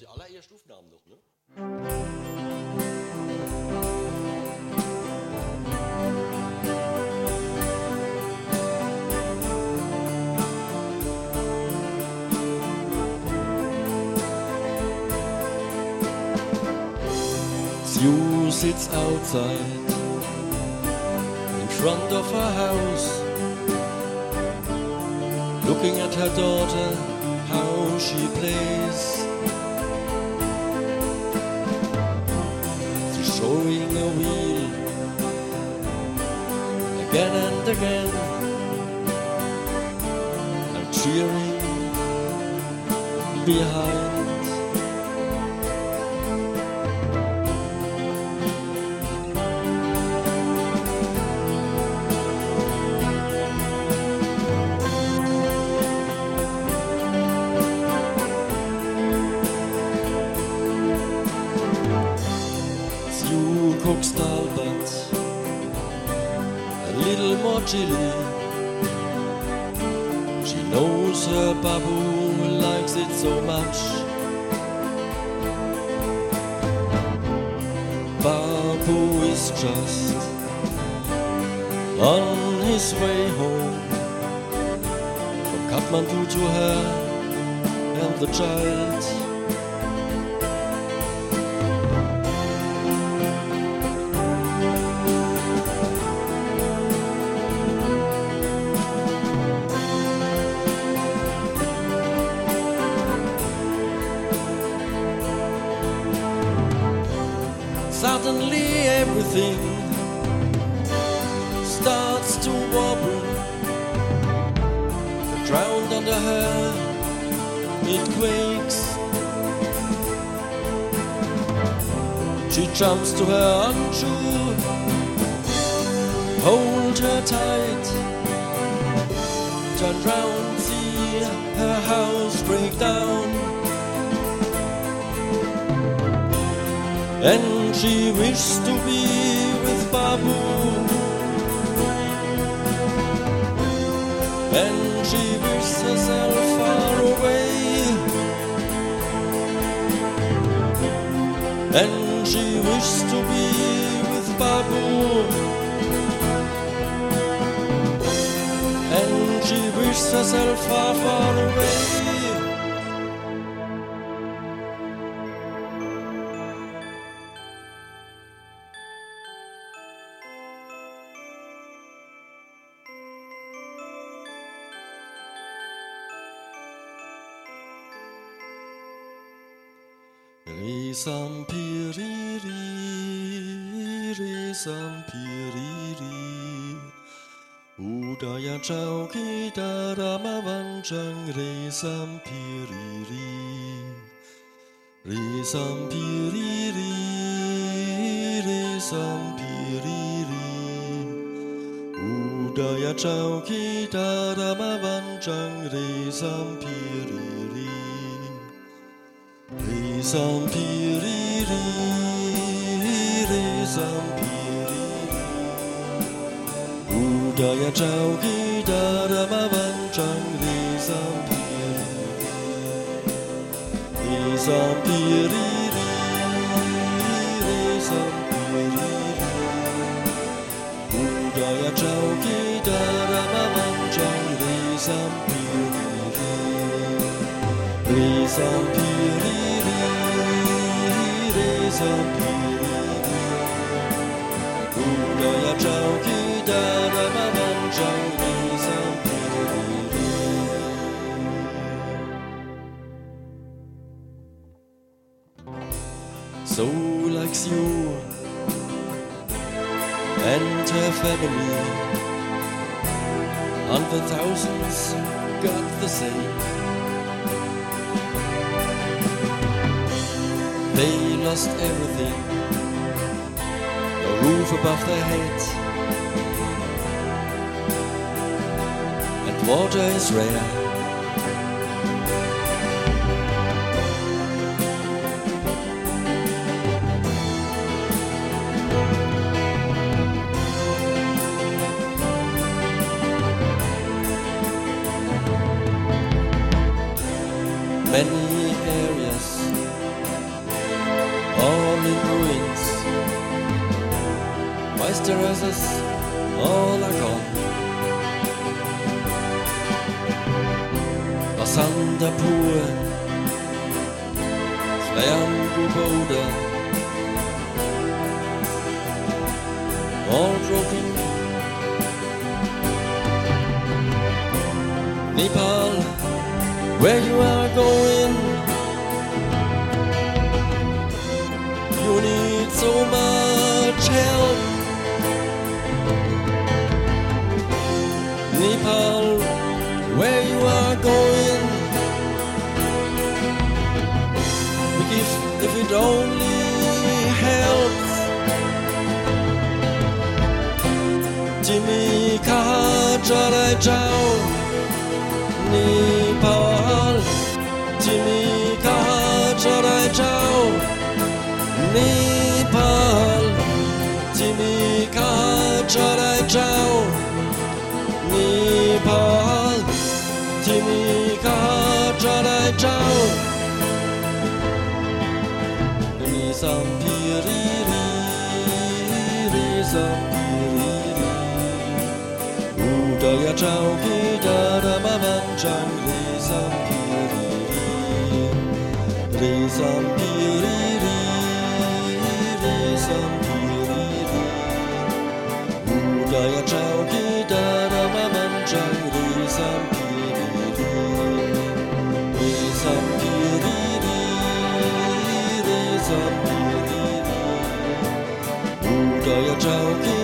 Die allerersten Aufnahmen noch, ne? Sue sits outside in front of her house, looking at her daughter, how she plays. Showing a wheel again and again, and cheering. Behind. Chili. She knows her babu likes it so much. Babu is just on his way home from Kathmandu to her and the child. Suddenly everything starts to wobble. The ground under her, it quakes. She jumps to her handshoe, hold her tight. Turn round, see her house break down. And she wished to be with Babu. And she wished herself far away. And she wished to be with Babu. And she wished herself far, far away. Resam piriri, resam piriri. Udaya chauki darama vanchang resam piriri. Resam piriri, resam piriri. Udaya chauki darama vanchang resam piriri. Resam piriri, resam piriri. Udaya chauki resam piriri. Udaya chauki darama vanchang resam piriri. Resam piriri, resam piriri. Udaya chauki So likes you and her family, and the thousands got the same. They lost everything, a roof above their heads, and water is rare. Many Olakon Basanda Pue Slam Bode All broken. Nepal Where you are going? You need so much Nepal Where you are going. Give if it only helps Jimmy Kajalai Chow Nepal Jimmy Kajalai Chow Nepal Jimmy Kajalai Ri sam pi ri ri ri sam pi ri ri Udaya Chow ki da da ma man chang ri pi ri ri ri sam pi